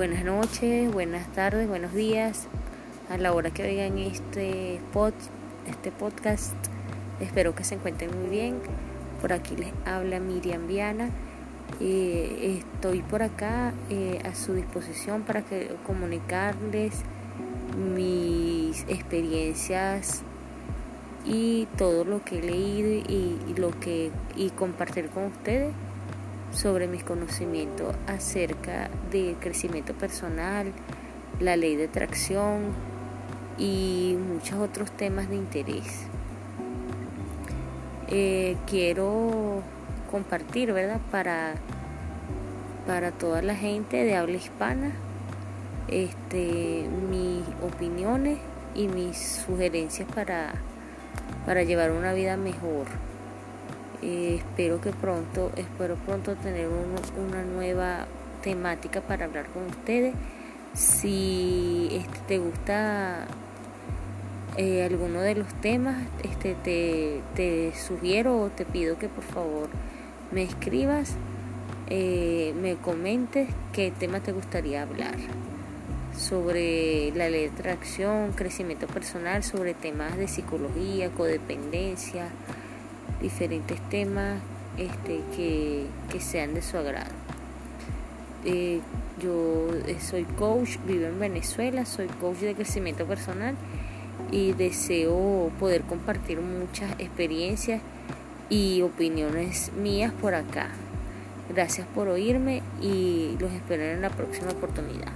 Buenas noches, buenas tardes, buenos días. A la hora que oigan este, pod, este podcast, espero que se encuentren muy bien. Por aquí les habla Miriam Viana. Eh, estoy por acá eh, a su disposición para que, comunicarles mis experiencias y todo lo que he leído y, y lo que y compartir con ustedes sobre mis conocimientos acerca del crecimiento personal, la ley de atracción y muchos otros temas de interés. Eh, quiero compartir, ¿verdad? Para, para toda la gente de habla hispana, este, mis opiniones y mis sugerencias para, para llevar una vida mejor. Eh, espero que pronto, espero pronto tener una nueva temática para hablar con ustedes. Si este, te gusta eh, alguno de los temas, este, te, te, sugiero o te pido que por favor me escribas, eh, me comentes qué tema te gustaría hablar sobre la ley de atracción, crecimiento personal, sobre temas de psicología, codependencia, diferentes temas este, que, sean de su agrado. Eh, yo eh, soy coach, vivo en Venezuela, soy coach de crecimiento personal y deseo poder compartir muchas experiencias y opiniones mías por acá. Gracias por oírme y los espero en la próxima oportunidad.